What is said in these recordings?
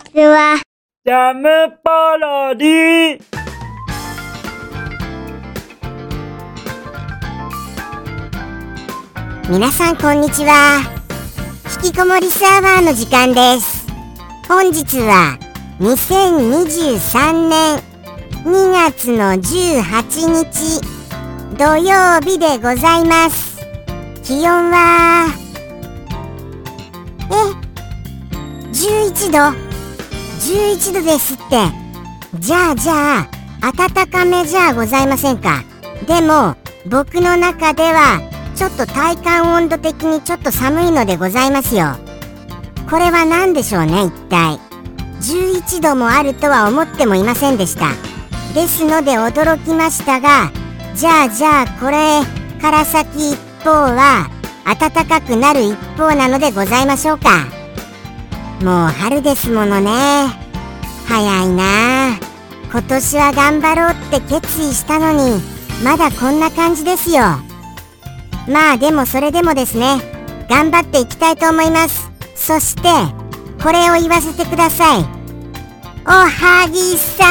ちは。ジャムパロディ皆さんこんにちは。引きこもりサーバーの時間です。本日は2023年2月の18日土曜日でございます。気温はえ？11度11度ですって。じゃあじゃあ暖かめじゃございませんか。でも僕の中ではちょっと体感温度的にちょっと寒いのでございますよ。これは何でしょうね一体。11度もあるとは思ってもいませんでした。ですので驚きましたがじゃあじゃあこれから先一方は暖かくなる一方なのでございましょうか。もう春ですものね。早いな。今年は頑張ろうって決意したのにまだこんな感じですよ。まあでもそれでもですね頑張っていきたいと思います。そしてこれを言わせてください。おはぎさ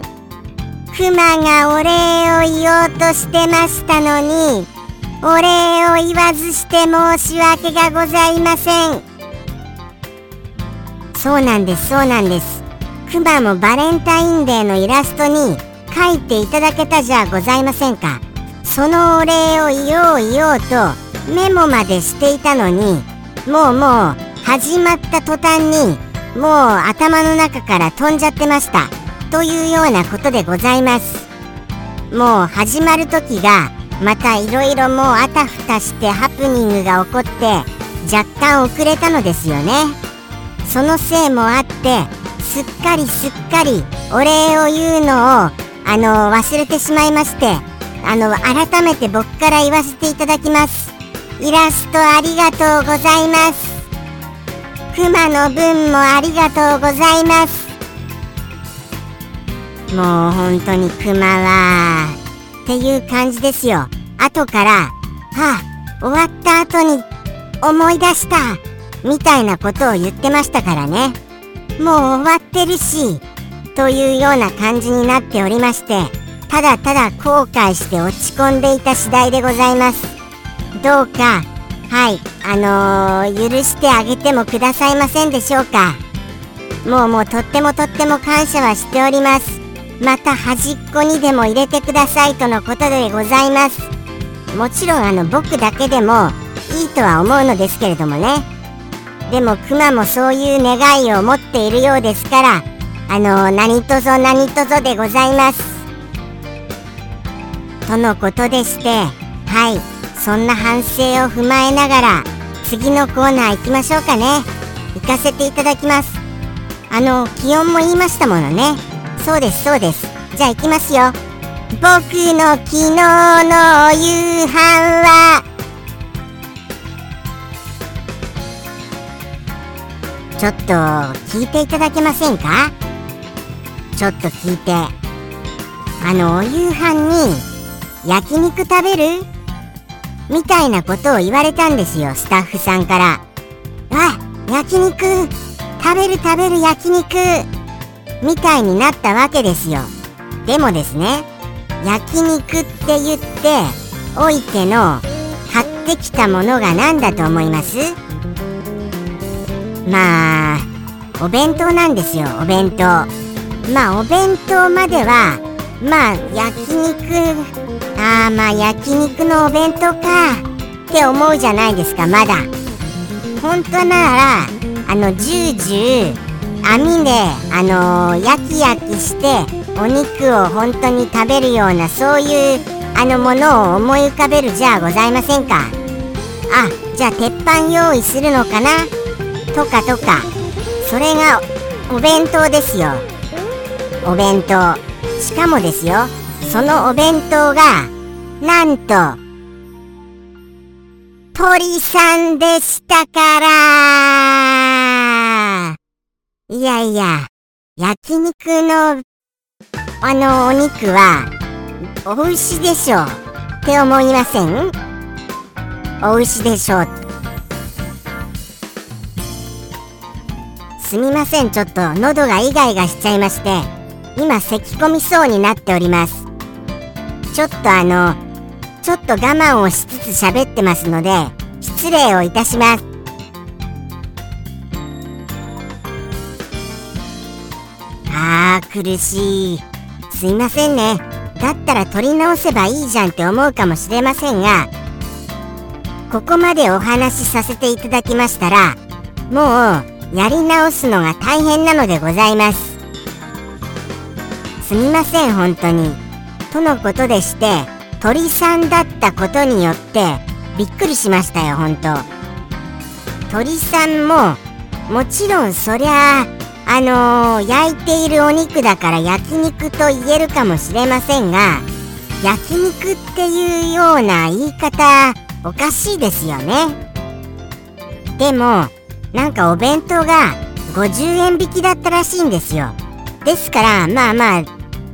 ん。クマがお礼を言おうとしてましたのにお礼を言わずして申し訳がございません。そうなんですそうなんです。クマもバレンタインデーのイラストに書いていただけたじゃございませんか。そのお礼を言おう言おうとメモまでしていたのにもうもう始まった途端にもう頭の中から飛んじゃってました。というようなことでございます。もう始まる時がまたいろいろもうあたふたしてハプニングが起こって若干遅れたのですよね。そのせいもあってすっかりすっかりお礼を言うのをあの忘れてしまいましてあの改めて僕から言わせていただきます。イラストありがとうございます。クマの分もありがとうございます。もう本当にクマはっていう感じですよ。後からはあ終わった後に思い出したみたいなことを言ってましたからね。もう終わってるしというような感じになっておりましてただただ後悔して落ち込んでいた次第でございます。どうかはいあのー、許してあげてもくださいませんでしょうか。もうもうとってもとっても感謝はしております。また端っこにでも入れてくださいとのことでございます。もちろんあの僕だけでもいいとは思うのですけれどもね。でもクマもそういう願いを持っているようですからあの何とぞ何とぞでございます。とのことでしてはいそんな反省を踏まえながら次のコーナー行きましょうかね。行かせていただきます。あの気温も言いましたものね。そうですそうです。じゃあ行きますよ。僕の昨日の夕飯は。ちょっと聞いていただけませんか？ちょっと聞いて。あのお夕飯に焼肉食べる？みたいなことを言われたんですよスタッフさんから。あ焼肉。食べる食べる焼肉。みたいになったわけですよ。でもですね焼肉って言っておいての買ってきたものが何だと思います？まあお弁当なんですよお弁当。まあお弁当まではまあ焼肉ああまあ焼肉のお弁当かって思うじゃないですかまだ。本当ならあのジュージュー網であのー、焼き焼きしてお肉を本当に食べるようなそういうあのものを思い浮かべるじゃあございませんか？あじゃあ鉄板用意するのかな？とかとか。それがお弁当ですよ。お弁当。しかもですよ。そのお弁当がなんと鳥さんでしたから。いやいや焼肉のあのお肉はお牛でしょう。って思いません？お牛でしょう。すみません。ちょっと喉がイガイガしちゃいまして今咳込みそうになっております。ちょっとあのちょっと我慢をしつつ喋ってますので失礼をいたします。ー苦しい。すいませんね。だったら取り直せばいいじゃんって思うかもしれませんがここまでお話しさせていただきましたらもうやり直すのが大変なのでございます。すみません本当に。とのことでして鳥さんだったことによってびっくりしましたよ本当。鳥さんももちろんそりゃああのー、焼いているお肉だから焼肉と言えるかもしれませんが焼肉っていうような言い方おかしいですよね。でもなんかお弁当が50円引きだったらしいんですよ。ですからまあまあ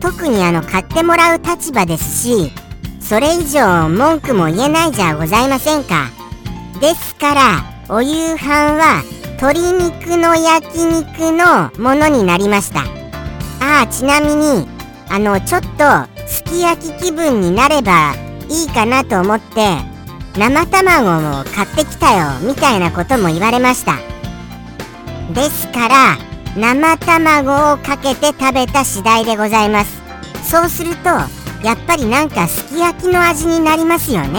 特にあの買ってもらう立場ですしそれ以上文句も言えないじゃございませんか。ですからお夕飯は鶏肉の焼肉のものになりました。ああちなみにあのちょっとすき焼き気分になればいいかなと思って生卵を買ってきたよみたいなことも言われました。ですから生卵をかけて食べた次第でございます。そうするとやっぱりなんかすき焼きの味になりますよね。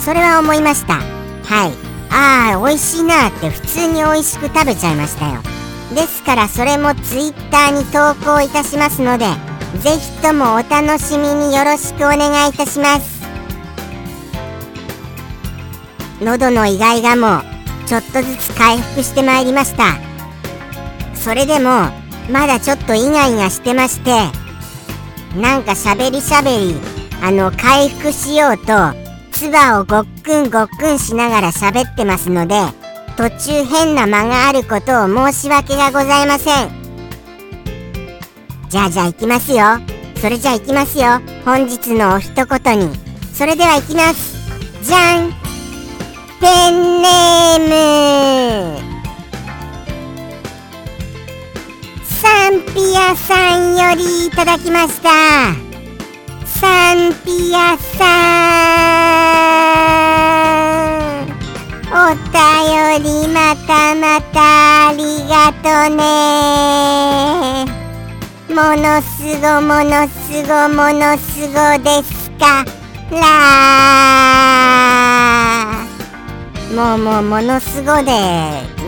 それは思いました。はい。ああ美味しいなって普通に美味しく食べちゃいましたよ。ですからそれも Twitter に投稿いたしますのでぜひともお楽しみによろしくお願いいたします。喉のイガイガもちょっとずつ回復してまいりました。それでもまだちょっとイガイガしてましてなんかしゃべりしゃべりあの回復しようと唾をごっくんごっくんしながら喋ってますので途中変な間があることを申し訳がございません。じゃあじゃあ行きますよ。それじゃあ行きますよ。本日のお一言に。それでは行きます。じゃん。ペンネーム。サンピアさんよりいただきました。サンピアさん。お便りまたまたありがとね。ものすごものすごものすごですか。らもうもうものすごで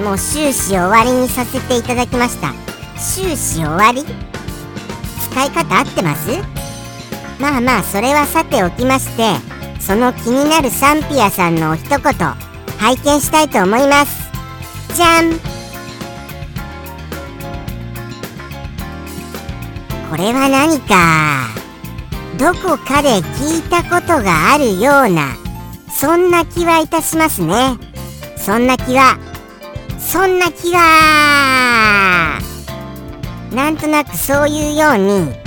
もう終始終わりにさせていただきました。終始終わり？使い方合ってます？まあまあそれはさておきましてその気になるサンピアさんのお一言拝見したいと思います。じゃん。これは何かどこかで聞いたことがあるようなそんな気はいたしますね。そんな気はそんな気はなんとなくそういうように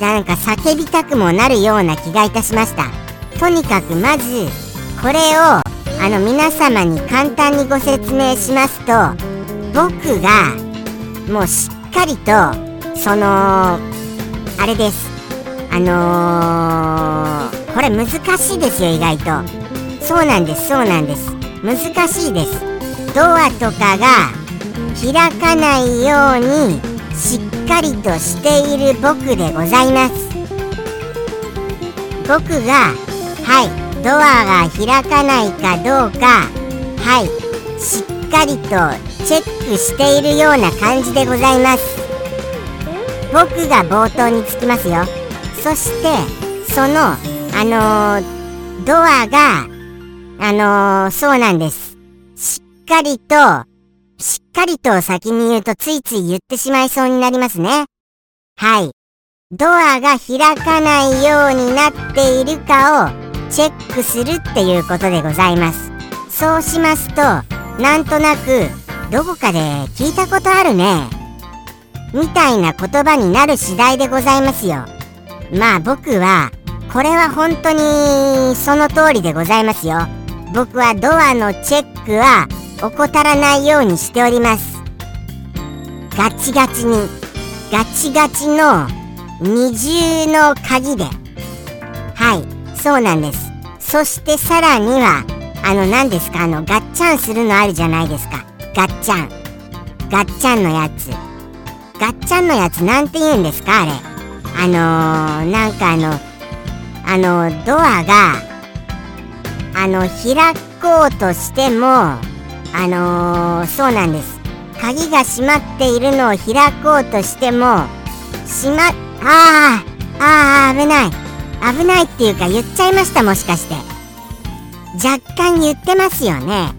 なんか叫びたくもなるような気がいたしました。とにかくまずこれをあの皆様に簡単にご説明しますと僕がもうしっかりとそのあれです。あのー、これ難しいですよ意外と。そうなんですそうなんです。難しいです。ドアとかが開かないようにしっかりとしている僕でございます。僕がはいドアが開かないかどうかはいしっかりとチェックしているような感じでございます。僕が冒頭につきますよ。そしてそのあのー、ドアがあのー、そうなんです。しっかりとしっかりと先に言うとついつい言ってしまいそうになりますね。はい。ドアが開かないようになっているかをチェックするっていうことでございます。そうしますと、なんとなくどこかで聞いたことあるね。みたいな言葉になる次第でございますよ。まあ僕は、これは本当にその通りでございますよ。僕はドアのチェックは怠らないようにしております。ガチガチにガチガチの二重の鍵で。はいそうなんです。そしてさらにはあの何ですかあのガッチャンするのあるじゃないですか。ガッチャン。ガッチャンのやつ。ガッチャンのやつなんて言うんですかあれ。あのー、なんかあのあのドアがあの開こうとしてもあのー、そうなんです。鍵が閉まっているのを開こうとしても閉まあーあー危ない。危ないっていうか言っちゃいましたもしかして。若干言ってますよね。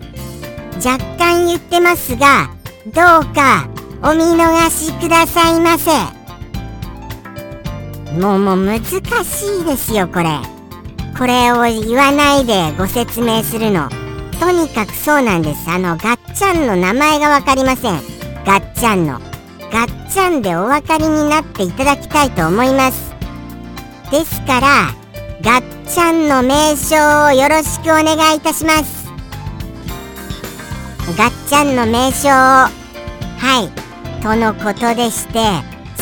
若干言ってますがどうかお見逃しくださいませ。もうもう難しいですよこれ。これを言わないでご説明するの。とにかくそうなんです。あのガッチャンの名前が分かりません。ガッチャンの。ガッチャンでお分かりになっていただきたいと思います。ですからガッチャンの名称をよろしくお願いいたします。ガッチャンの名称をはい。とのことでして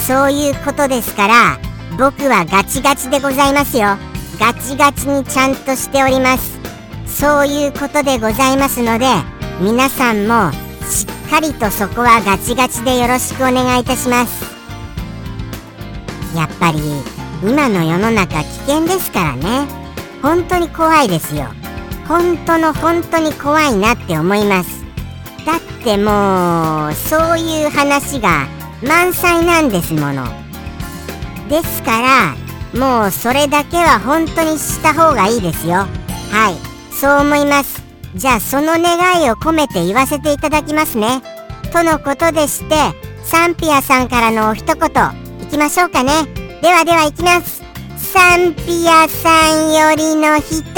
そういうことですから僕はガチガチでございますよ。ガチガチにちゃんとしております。そういうことでございますので皆さんもしっかりとそこはガチガチでよろしくお願いいたします。やっぱり今の世の中危険ですからね。本当に怖いですよ。本当の本当に怖いなって思います。だってもうそういう話が満載なんですもの。ですからもうそれだけは本当にした方がいいですよ。はい。そう思います。じゃあその願いを込めて言わせていただきますね。とのことでしてサンピアさんからのお一言いきましょうかね。ではではいきます。サンピアさんよりの一言。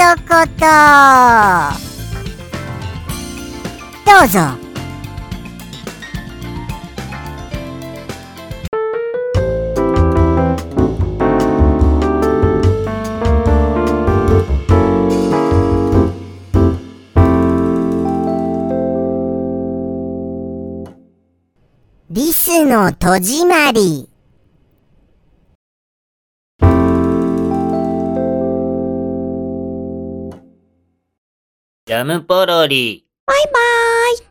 どうぞ。の戸締まりジャムポロリ。バイバーイ。